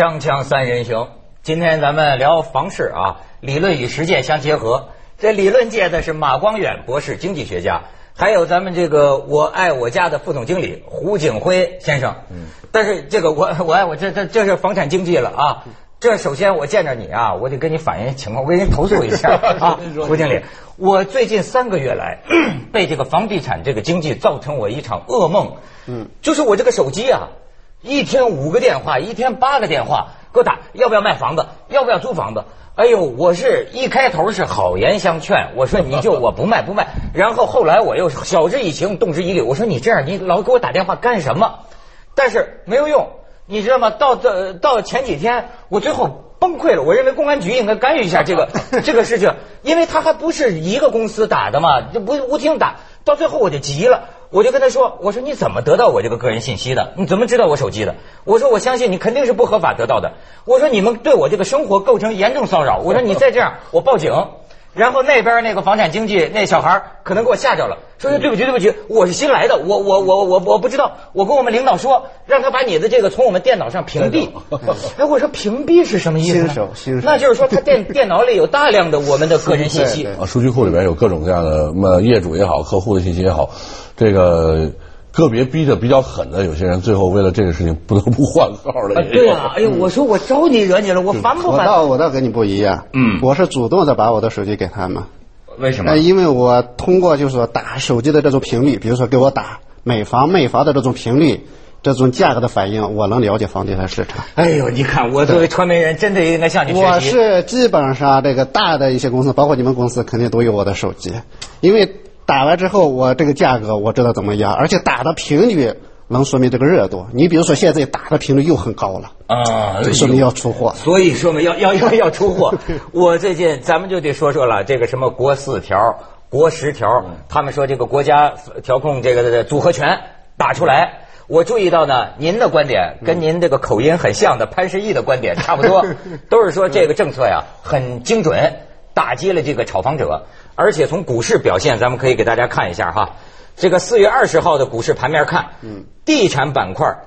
锵锵三人行，今天咱们聊房市啊，理论与实践相结合。这理论界的是马光远博士，经济学家，还有咱们这个我爱我家的副总经理胡景辉先生。嗯，但是这个我 我爱我这这这是房产经济了啊。这首先我见着你啊，我得跟你反映情况，我给你投诉一下 啊，胡经理，我最近三个月来 被这个房地产这个经济造成我一场噩梦。嗯，就是我这个手机啊。一天五个电话，一天八个电话给我打，要不要卖房子？要不要租房子？哎呦，我是一开头是好言相劝，我说你就 我不卖不卖。然后后来我又晓之以情，动之以理，我说你这样你老给我打电话干什么？但是没有用，你知道吗？到到到前几天，我最后崩溃了。我认为公安局应该干预一下这个 这个事情，因为他还不是一个公司打的嘛，就不无听打。到最后我就急了。我就跟他说：“我说你怎么得到我这个个人信息的？你怎么知道我手机的？我说我相信你肯定是不合法得到的。我说你们对我这个生活构成严重骚扰。我说你再这样，我报警。”然后那边那个房产经纪那小孩可能给我吓着了，说对不起对不起，我是新来的，我我我我我不知道，我跟我们领导说，让他把你的这个从我们电脑上屏蔽。哎，我说屏蔽是什么意思？新手新手，那就是说他电电脑里有大量的我们的个人信息啊，数据库里边有各种各样的，么业主也好，客户的信息也好，这个。个别逼得比较狠的有些人，最后为了这个事情不得不换号了。对啊，哎呦，我说我招你惹你了，我烦不烦？我倒我倒跟你不一样，嗯，我是主动的把我的手机给他们。为什么？因为我通过就是说打手机的这种频率，比如说给我打买房卖房的这种频率，这种价格的反应，我能了解房地产市场。哎呦，你看我作为传媒人，真的应该向你学习。我是基本上这个大的一些公司，包括你们公司，肯定都有我的手机，因为。打完之后，我这个价格我知道怎么压，而且打的频率能说明这个热度。你比如说现在打的频率又很高了啊，这说明要出货。所以说明要要要要出货。我最近咱们就得说说了，这个什么国四条、国十条，他们说这个国家调控这个组合拳打出来。我注意到呢，您的观点跟您这个口音很像的潘石屹的观点差不多，都是说这个政策呀很精准，打击了这个炒房者。而且从股市表现，咱们可以给大家看一下哈。这个四月二十号的股市盘面看，嗯，地产板块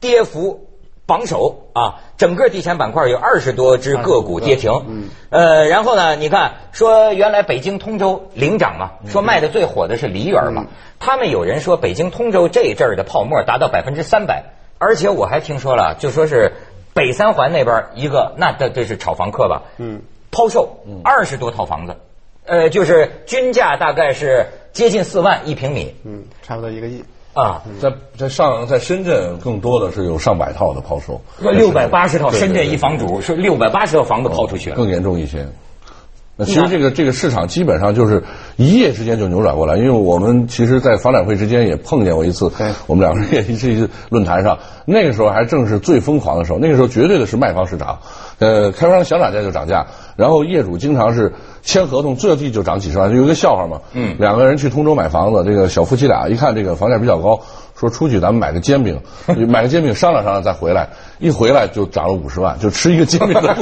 跌幅榜首啊，整个地产板块有二十多只个股跌停，嗯，呃，然后呢，你看说原来北京通州领涨嘛，说卖的最火的是梨园嘛，他们有人说北京通州这一阵儿的泡沫达到百分之三百，而且我还听说了，就说是北三环那边一个，那这这是炒房客吧，嗯，抛售二十多套房子。呃，就是均价大概是接近四万一平米，嗯，差不多一个亿啊。在在上在深圳，更多的是有上百套的抛售，六百八十套。深圳一房主是六百八十套房子抛出去了，更严重一些。那其实这个这个市场基本上就是一夜之间就扭转过来，因为我们其实，在房展会之间也碰见过一次，我们两个人也是论坛上，那个时候还正是最疯狂的时候，那个时候绝对的是卖方市场，呃，开发商想涨价就涨价，然后业主经常是。签合同最低就涨几十万，就有一个笑话嘛。嗯，两个人去通州买房子，这个小夫妻俩一看这个房价比较高，说出去咱们买个煎饼，买个煎饼商量商量再回来，一回来就涨了五十万，就吃一个煎饼的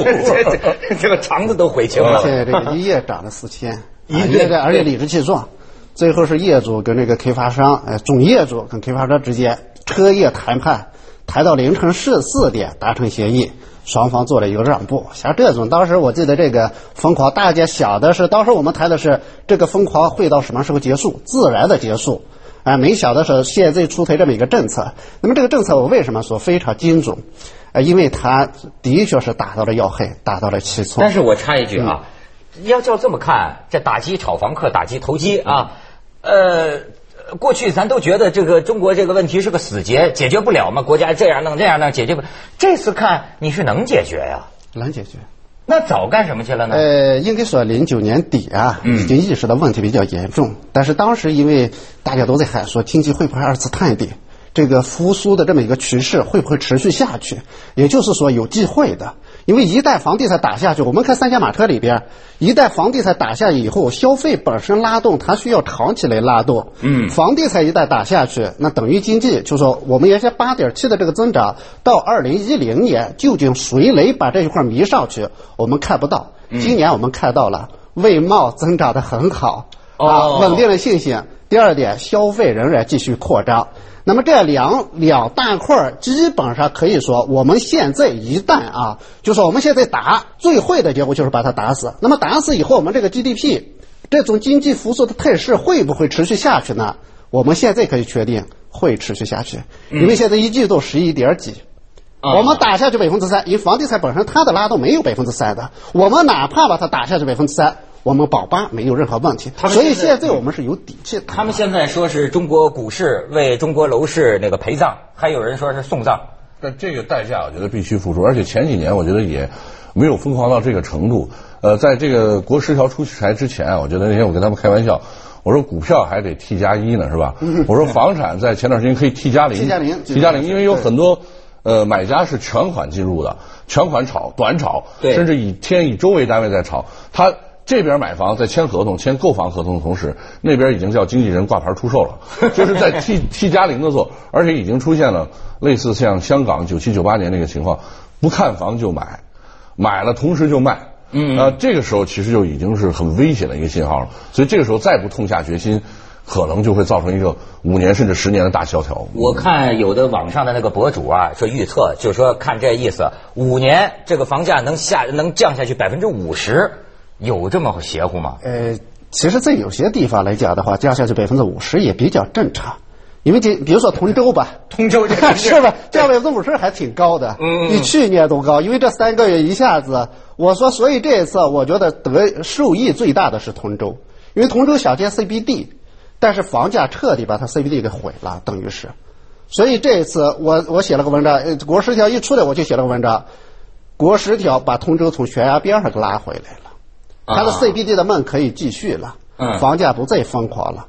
这个肠子都悔青了。现在这个一夜涨了四千，一夜而且理直气壮，最后是业主跟这个开发商，哎，总业主跟开发商之间彻夜谈判，谈到凌晨四四点达成协议。双方做了一个让步，像这种，当时我记得这个疯狂，大家想的是，当时我们谈的是这个疯狂会到什么时候结束，自然的结束，哎，没想到是现在出台这么一个政策。那么这个政策我为什么说非常精准？呃，因为它的确是打到了要害，打到了七寸。但是我插一句啊，要照这么看，这打击炒房客，打击投机啊，呃。过去咱都觉得这个中国这个问题是个死结，解决不了嘛？国家这样弄那样弄解决不？这次看你是能解决呀？能解决。那早干什么去了呢？呃，应该说零九年底啊，已经意识到问题比较严重。但是当时因为大家都在喊说经济会不会二次探底，这个复苏的这么一个趋势会不会持续下去？也就是说有机会的。因为一旦房地产打下去，我们看三驾马车里边，一旦房地产打下以后，消费本身拉动，它需要长期来拉动。嗯，房地产一旦打下去，那等于经济，就说我们原先八点七的这个增长，到二零一零年究竟谁来把这一块弥上去，我们看不到。今年我们看到了外贸增长的很好，啊，稳定的信心。第二点，消费仍然继续扩张。那么这两两大块儿基本上可以说，我们现在一旦啊，就说我们现在打最坏的结果就是把它打死。那么打死以后，我们这个 GDP 这种经济复苏的态势会不会持续下去呢？我们现在可以确定会持续下去，因为现在一季度十一点几。我们打下去百分之三，因为房地产本身它的拉动没有百分之三的，我们哪怕把它打下去百分之三，我们保八没有任何问题。所以现在我们是有底气的。他们现在说是中国股市为中国楼市那个陪葬，还有人说是送葬。但这个代价我觉得必须付出，而且前几年我觉得也没有疯狂到这个程度。呃，在这个国十条出台之前，我觉得那天我跟他们开玩笑，我说股票还得 T 加一呢，是吧？我说房产在前段时间可以 T 加零，T 加零，T 加零，因为有很多。呃，买家是全款进入的，全款炒、短炒，甚至以天以周为单位在炒。他这边买房在签合同、签购房合同的同时，那边已经叫经纪人挂牌出售了，就是在替替加零的做，而且已经出现了类似像香港九七九八年那个情况，不看房就买，买了同时就卖。嗯，呃，这个时候其实就已经是很危险的一个信号了。所以这个时候再不痛下决心。可能就会造成一个五年甚至十年的大萧条。我看有的网上的那个博主啊，说预测，就是说看这意思，五年这个房价能下能降下去百分之五十，有这么邪乎吗？呃，其实，在有些地方来讲的话，降下去百分之五十也比较正常，因为这比如说通州吧，通州这 是吧？降百分之五十还挺高的，嗯，比去年都高，因为这三个月一下子，我说，所以这一次我觉得得受益最大的是通州，因为通州想建 CBD。但是房价彻底把它 CBD 给毁了，等于是，所以这一次我我写了个文章，呃，国十条一出来我就写了个文章，国十条把通州从悬崖边上给拉回来了，它的 CBD 的梦可以继续了，房价不再疯狂了，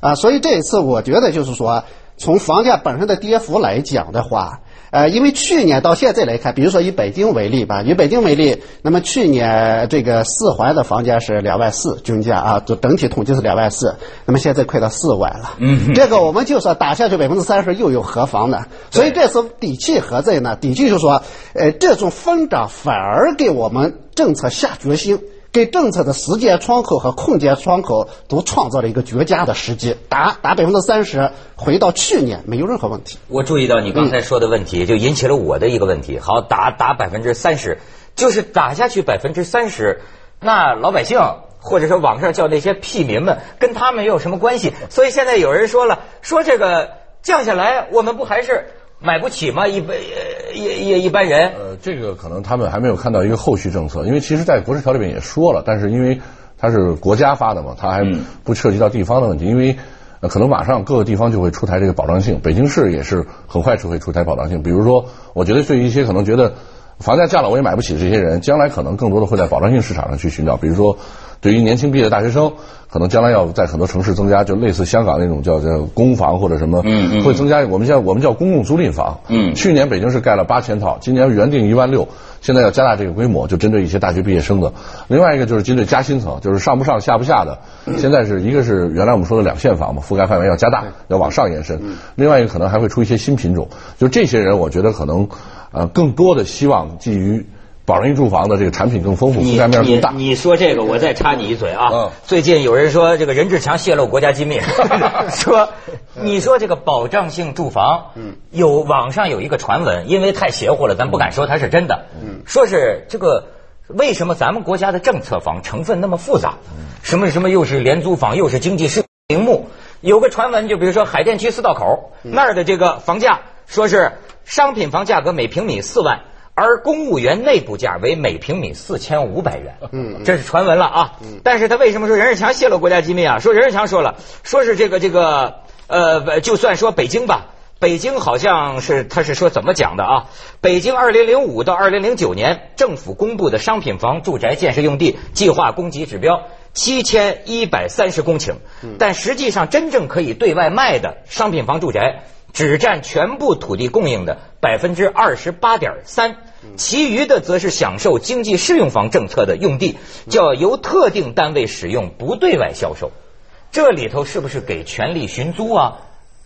啊，所以这一次我觉得就是说，从房价本身的跌幅来讲的话。呃，因为去年到现在来看，比如说以北京为例吧，以北京为例，那么去年这个四环的房价是两万四均价啊，就整体统计是两万四，那么现在快到四万了。嗯，这个我们就说打下去百分之三十又有何妨呢？所以这次底气何在呢？底气就是说，呃，这种疯涨反而给我们政策下决心。给政策的时间窗口和空间窗口都创造了一个绝佳的时机，打打百分之三十，回到去年没有任何问题。我注意到你刚才说的问题，就引起了我的一个问题。好，打打百分之三十，就是打下去百分之三十，那老百姓或者说网上叫那些屁民们，跟他们又有什么关系？所以现在有人说了，说这个降下来，我们不还是？买不起吗？一般一一一般人。呃，这个可能他们还没有看到一个后续政策，因为其实，在国十条里面也说了，但是因为它是国家发的嘛，它还不涉及到地方的问题，因为可能马上各个地方就会出台这个保障性，北京市也是很快就会出台保障性。比如说，我觉得对于一些可能觉得房价降了我也买不起的这些人，将来可能更多的会在保障性市场上去寻找，比如说。对于年轻毕业的大学生，可能将来要在很多城市增加，就类似香港那种叫叫公房或者什么，会增加。我们叫我们叫公共租赁房。嗯，去年北京市盖了八千套，今年原定一万六，现在要加大这个规模，就针对一些大学毕业生的。另外一个就是针对加薪层，就是上不上下不下的。现在是一个是原来我们说的两线房嘛，覆盖范围要加大，要往上延伸。另外一个可能还会出一些新品种，就这些人，我觉得可能呃更多的希望基于。保障性住房的这个产品更丰富，覆盖面更大。你说这个，我再插你一嘴啊！最近有人说这个任志强泄露国家机密，说你说这个保障性住房，有网上有一个传闻，因为太邪乎了，咱不敢说它是真的。说是这个为什么咱们国家的政策房成分那么复杂？什么什么又是廉租房，又是经济适名目？有个传闻，就比如说海淀区四道口那儿的这个房价，说是商品房价格每平米四万。而公务员内部价为每平米四千五百元，嗯，这是传闻了啊。但是他为什么说任志强泄露国家机密啊？说任志强说了，说是这个这个呃，就算说北京吧，北京好像是他是说怎么讲的啊？北京二零零五到二零零九年政府公布的商品房住宅建设用地计划供给指标七千一百三十公顷，但实际上真正可以对外卖的商品房住宅。只占全部土地供应的百分之二十八点三，其余的则是享受经济适用房政策的用地，叫由特定单位使用，不对外销售。这里头是不是给权力寻租啊？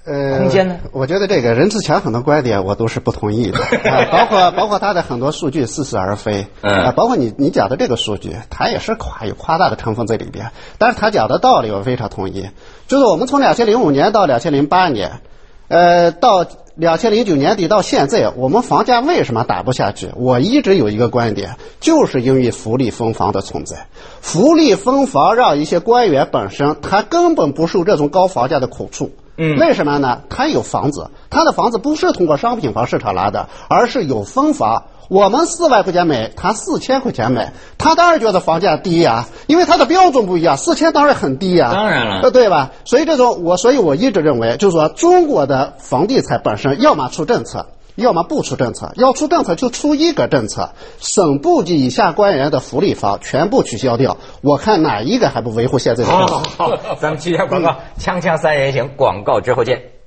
呃，空间呢？我觉得这个任志强很多观点我都是不同意的，包括包括他的很多数据似是而非，啊，包括你你讲的这个数据，他也是夸有夸大的成分在里边。但是他讲的道理我非常同意，就是我们从两千零五年到两千零八年。呃，到两千零九年底到现在，我们房价为什么打不下去？我一直有一个观点，就是因为福利分房的存在。福利分房让一些官员本身他根本不受这种高房价的苦处。嗯，为什么呢？他有房子，他的房子不是通过商品房市场拿的，而是有分房。我们四万块钱买，他四千块钱买，他当然觉得房价低呀，因为他的标准不一样，四千当然很低呀，当然了，对吧？所以这种我，所以我一直认为，就是说中国的房地产本身要么出政策，要么不出政策，要出政策就出一个政策，省部级以下官员的福利房全部取消掉，我看哪一个还不维护现在的？好，好，好，咱们去下广告，锵锵三人行，广告之后见。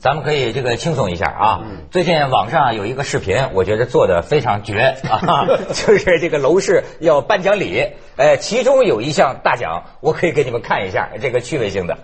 咱们可以这个轻松一下啊！最近网上有一个视频，我觉得做的非常绝啊，就是这个楼市要颁奖礼，呃，其中有一项大奖，我可以给你们看一下这个趣味性的。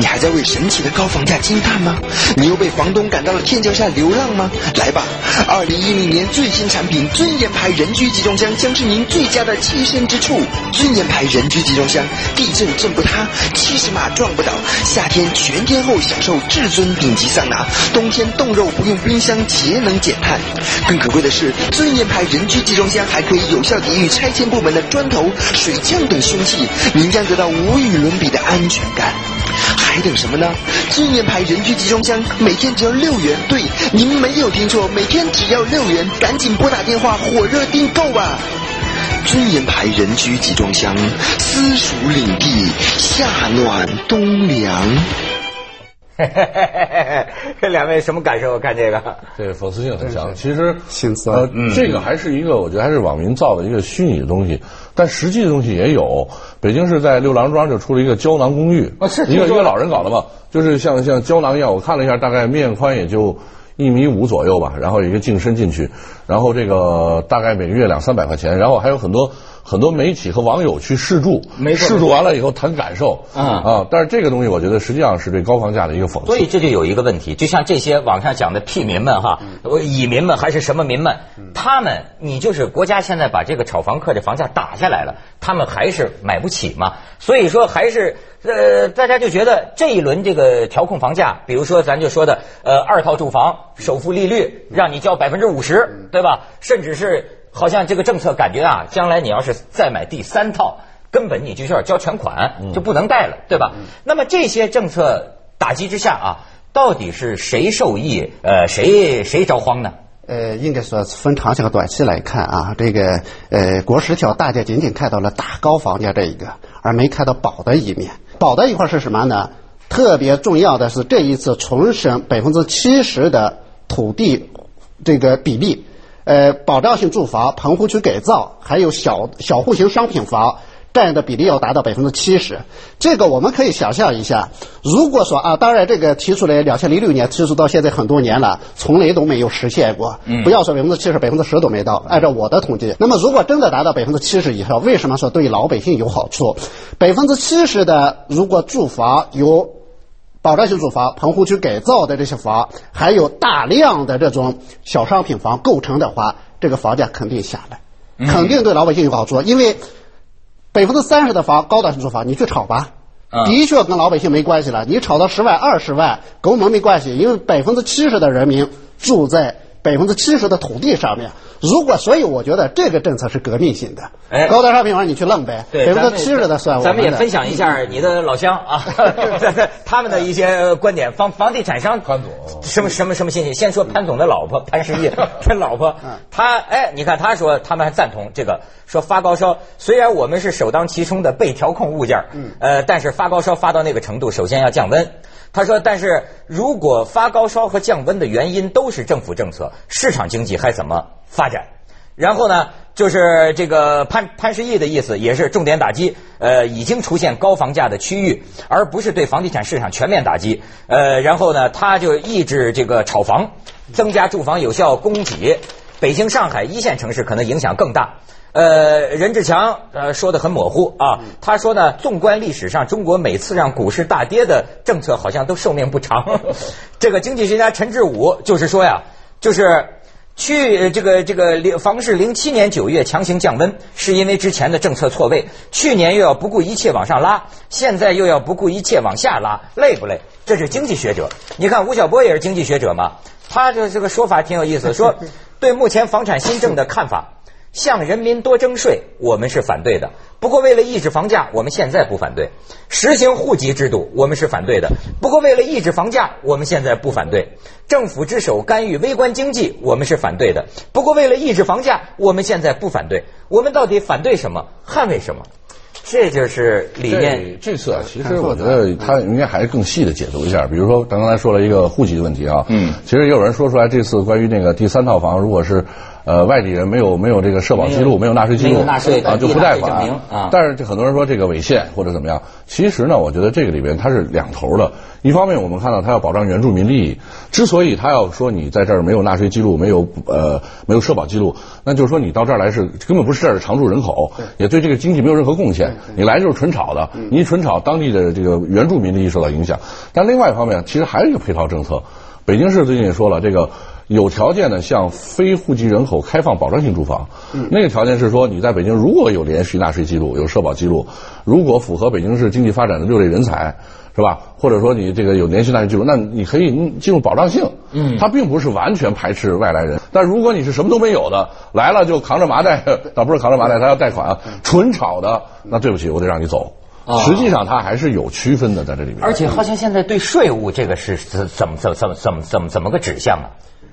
你还在为神奇的高房价惊叹吗？你又被房东赶到了天桥下流浪吗？来吧，二零一零年最新产品尊严牌人居集中箱将是您最佳的栖身之处。尊严牌人居集中箱，地震震不塌，七十码撞不倒。夏天全天候享受至尊顶级桑拿，冬天冻肉不用冰箱，节能减碳。更可贵的是，尊严牌人居集中箱还可以有效抵御拆迁部门的砖头、水枪等凶器，您将得到无与伦比的安全感。还等什么呢？尊严牌人居集装箱每天只要六元，对，您没有听错，每天只要六元，赶紧拨打电话火热订购吧！尊严牌人居集装箱，私属领地，夏暖冬凉。这 两位什么感受？看这个，这讽刺性很强。其实，心酸。呃，这个还是一个，我觉得还是网民造的一个虚拟的东西，但实际的东西也有。北京市在六郎庄就出了一个胶囊公寓，一个一个老人搞的嘛，就是像像胶囊一样。我看了一下，大概面宽也就一米五左右吧，然后有一个净身进去，然后这个大概每个月两三百块钱，然后还有很多。很多媒体和网友去试住，没试住完了以后谈感受啊啊！但是这个东西，我觉得实际上是对高房价的一个讽刺。所以这就有一个问题，就像这些网上讲的屁民们哈，蚁民们还是什么民们，他们你就是国家现在把这个炒房客的房价打下来了，他们还是买不起嘛。所以说还是呃，大家就觉得这一轮这个调控房价，比如说咱就说的呃二套住房首付利率让你交百分之五十，对吧？甚至是。好像这个政策感觉啊，将来你要是再买第三套，根本你就需要交全款，就不能贷了，对吧？那么这些政策打击之下啊，到底是谁受益？呃，谁谁着慌呢？呃，应该说分长期和短期来看啊，这个呃国十条大家仅仅看到了打高房价这一个，而没看到保的一面。保的一块是什么呢？特别重要的是这一次重审百分之七十的土地这个比例。呃，保障性住房、棚户区改造，还有小小户型商品房占的比例要达到百分之七十。这个我们可以想象一下，如果说啊，当然这个提出来两千零六年提出到现在很多年了，从来都没有实现过。嗯。不要说百分之七十，百分之十都没到。按照我的统计，那么如果真的达到百分之七十以上，为什么说对老百姓有好处？百分之七十的如果住房有。保障性住房、棚户区改造的这些房，还有大量的这种小商品房构成的话，这个房价肯定下来，肯定对老百姓有好处。因为百分之三十的房高档性住房，你去炒吧，的确跟老百姓没关系了。你炒到十万、二十万，跟我们没关系，因为百分之七十的人民住在百分之七十的土地上面。如果，所以我觉得这个政策是革命性的。哎，高端商品房你去弄呗，百分之七十的算。咱们也分享一下你的老乡啊，他们的一些观点。房房地产商潘总，什么什么什么信息？先说潘总的老婆潘石屹，他老婆，他哎，你看他说他们还赞同这个，说发高烧，虽然我们是首当其冲的被调控物件，嗯，呃，但是发高烧发到那个程度，首先要降温。他说，但是如果发高烧和降温的原因都是政府政策，市场经济还怎么？发展，然后呢，就是这个潘潘石屹的意思也是重点打击，呃，已经出现高房价的区域，而不是对房地产市场全面打击。呃，然后呢，他就抑制这个炒房，增加住房有效供给。北京、上海一线城市可能影响更大。呃，任志强呃说的很模糊啊，他说呢，纵观历史上，中国每次让股市大跌的政策好像都寿命不长。这个经济学家陈志武就是说呀，就是去这个这个零房市零七年九月强行降温，是因为之前的政策错位，去年又要不顾一切往上拉，现在又要不顾一切往下拉，累不累？这是经济学者。你看吴晓波也是经济学者嘛，他的这个说法挺有意思，说 对目前房产新政的看法。向人民多征税，我们是反对的。不过为了抑制房价，我们现在不反对。实行户籍制度，我们是反对的。不过为了抑制房价，我们现在不反对。政府之手干预微观经济，我们是反对的。不过为了抑制房价，我们现在不反对。我们到底反对什么？捍卫什么？这就是理念。这次啊，其实我觉得他应该还是更细的解读一下。比如说，刚才说了一个户籍的问题啊，嗯，其实也有人说出来，这次关于那个第三套房，如果是。呃，外地人没有没有这个社保记录，没有纳税记录啊，就不贷款啊。但是这很多人说这个违宪或者怎么样，其实呢，我觉得这个里边它是两头的。一方面，我们看到他要保障原住民利益，之所以他要说你在这儿没有纳税记录，没有呃没有社保记录，那就是说你到这儿来是根本不是这儿的常住人口，也对这个经济没有任何贡献。你来就是纯炒的，你一纯炒，当地的这个原住民利益受到影响。但另外一方面，其实还有一个配套政策，北京市最近也说了这个。有条件的向非户籍人口开放保障性住房，那个条件是说你在北京如果有连续纳税记录、有社保记录，如果符合北京市经济发展的六类人才，是吧？或者说你这个有连续纳税记录，那你可以进入保障性。嗯，它并不是完全排斥外来人，但如果你是什么都没有的来了就扛着麻袋，倒不是扛着麻袋，他要贷款啊，纯炒的，那对不起，我得让你走。实际上它还是有区分的在这里面。而且好像现在对税务这个是怎怎么怎么怎么怎么怎么怎么个指向啊？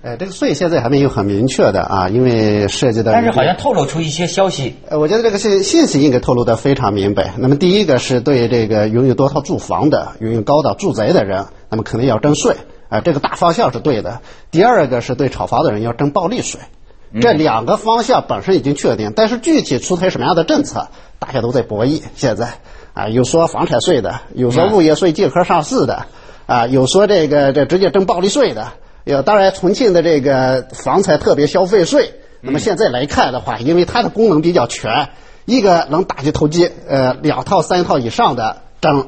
哎，这个税现在还没有很明确的啊，因为涉及到。但是好像透露出一些消息。呃，我觉得这个信信息应该透露的非常明白。那么第一个是对这个拥有多套住房的、拥有高档住宅的人，那么肯定要征税，啊，这个大方向是对的。第二个是对炒房的人要征暴利税，这两个方向本身已经确定，但是具体出台什么样的政策，大家都在博弈。现在啊，有说房产税的，有说物业税借壳上市的，啊，有说这个这直接征暴利税的。有，当然，重庆的这个房产特别消费税，那么现在来看的话，因为它的功能比较全，一个能打击投机，呃，两套、三套以上的征；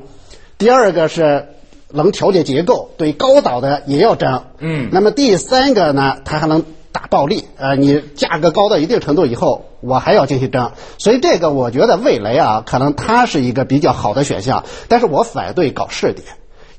第二个是能调节结构，对高档的也要征。嗯。那么第三个呢，它还能打暴利，呃，你价格高到一定程度以后，我还要进行征。所以这个我觉得未来啊，可能它是一个比较好的选项，但是我反对搞试点。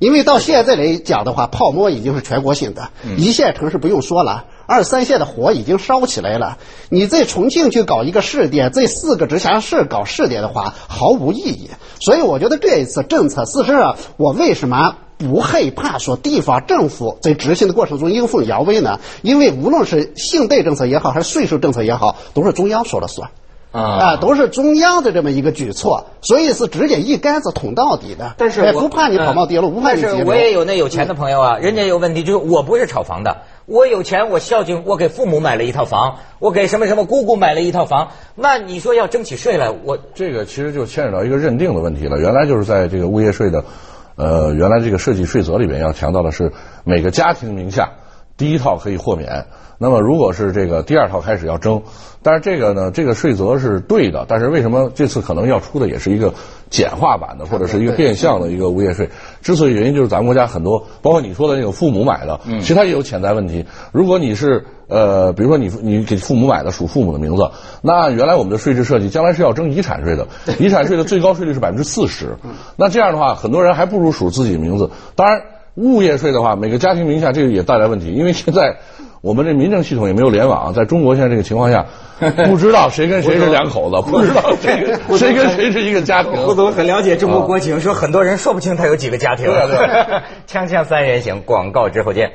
因为到现在来讲的话，泡沫已经是全国性的，一线城市不用说了，二三线的火已经烧起来了。你在重庆去搞一个试点，在四个直辖市搞试点的话，毫无意义。所以我觉得这一次政策，事实上我为什么不害怕说地方政府在执行的过程中阴奉阳违呢？因为无论是信贷政策也好，还是税收政策也好，都是中央说了算。啊，都是中央的这么一个举措，所以是直接一竿子捅到底的。但是不怕你跑冒跌路，不怕你但是我也有那有钱的朋友啊，人家有问题，就是我不是炒房的，我有钱，我孝敬，我给父母买了一套房，我给什么什么姑姑买了一套房，那你说要征起税来，我这个其实就牵扯到一个认定的问题了。原来就是在这个物业税的，呃，原来这个设计税则里边要强调的是每个家庭名下第一套可以豁免。那么，如果是这个第二套开始要征，但是这个呢，这个税则是对的，但是为什么这次可能要出的也是一个简化版的，或者是一个变相的一个物业税？之所以原因就是咱们国家很多，包括你说的那个父母买的，其实它也有潜在问题。如果你是呃，比如说你你给父母买的属父母的名字，那原来我们的税制设计将来是要征遗产税的，遗产税的最高税率是百分之四十，那这样的话，很多人还不如属自己名字。当然，物业税的话，每个家庭名下这个也带来问题，因为现在。我们这民政系统也没有联网，在中国现在这个情况下，不知道谁跟谁是两口子，不知道谁谁跟谁是一个家庭。胡总很了解中国国情，说很多人说不清他有几个家庭。锵锵三人行，广告之后见。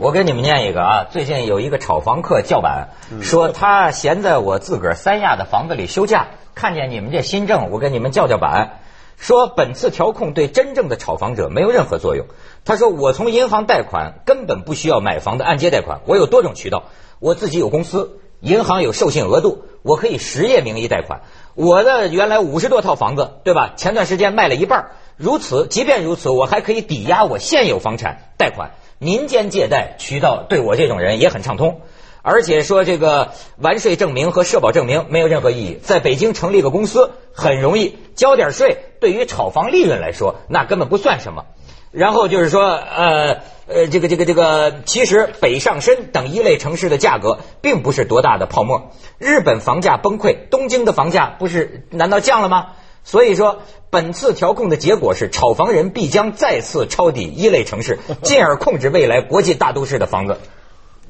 我给你们念一个啊，最近有一个炒房客叫板，说他闲在我自个儿三亚的房子里休假。看见你们这新政，我跟你们叫叫板，说本次调控对真正的炒房者没有任何作用。他说我从银行贷款根本不需要买房的按揭贷款，我有多种渠道，我自己有公司，银行有授信额度，我可以实业名义贷款。我的原来五十多套房子，对吧？前段时间卖了一半，如此，即便如此，我还可以抵押我现有房产贷款。民间借贷渠道对我这种人也很畅通。而且说这个完税证明和社保证明没有任何意义，在北京成立个公司很容易，交点税，对于炒房利润来说那根本不算什么。然后就是说，呃呃，这个这个这个，其实北上深等一类城市的价格并不是多大的泡沫。日本房价崩溃，东京的房价不是难道降了吗？所以说，本次调控的结果是，炒房人必将再次抄底一类城市，进而控制未来国际大都市的房子。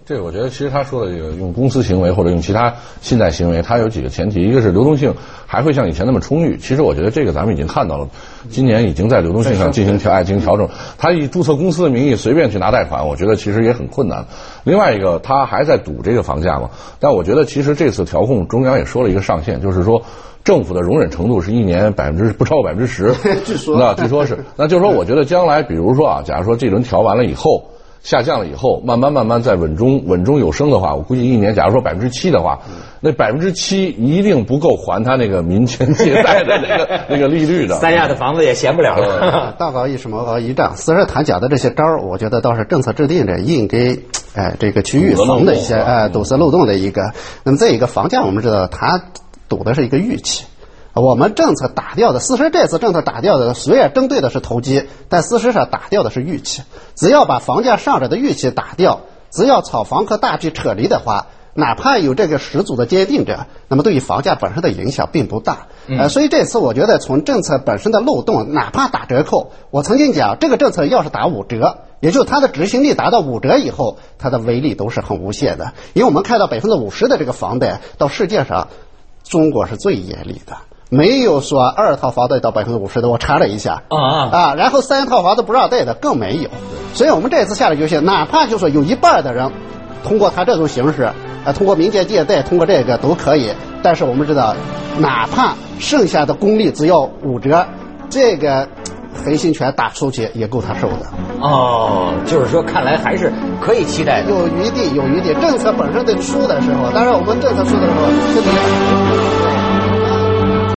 这个我觉得，其实他说的这个用公司行为或者用其他信贷行为，它有几个前提，一个是流动性还会像以前那么充裕。其实我觉得这个咱们已经看到了，今年已经在流动性上进行调进行调整。他以注册公司的名义随便去拿贷款，我觉得其实也很困难。另外一个，他还在赌这个房价嘛？但我觉得其实这次调控，中央也说了一个上限，就是说政府的容忍程度是一年百分之不超过百分之十。据说，那据说是，那就是说，我觉得将来，比如说啊，假如说这轮调完了以后。下降了以后，慢慢慢慢在稳中稳中有升的话，我估计一年，假如说百分之七的话，那百分之七一定不够还他那个民间借贷的 那个那个利率的。三亚的房子也闲不了了。道高一尺，魔高一丈。四十谈讲的这些招儿，我觉得倒是政策制定者应给哎这个去预防的一些哎堵塞漏洞的一个。那么再一个房价，我们知道它赌的是一个预期。我们政策打掉的，事实这次政策打掉的，虽然针对的是投机，但事实上打掉的是预期。只要把房价上涨的预期打掉，只要炒房客大批撤离的话，哪怕有这个十足的坚定者，那么对于房价本身的影响并不大。呃，所以这次我觉得从政策本身的漏洞，哪怕打折扣，我曾经讲这个政策要是打五折，也就是它的执行力达到五折以后，它的威力都是很无限的。因为我们看到百分之五十的这个房贷到世界上，中国是最严厉的。没有说二套房贷到百分之五十的，我查了一下啊啊，然后三套房子不让贷的更没有，所以我们这次下的决心，哪怕就说有一半的人通过他这种形式，啊，通过民间借贷，通过这个都可以，但是我们知道，哪怕剩下的公力只要五折，这个黑心拳打出去也够他受的。哦，就是说，看来还是可以期待，有余地，有余地。政策本身在出的时候，当然我们政策出的时候，这个。